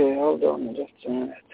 Okay, hold on just a minute.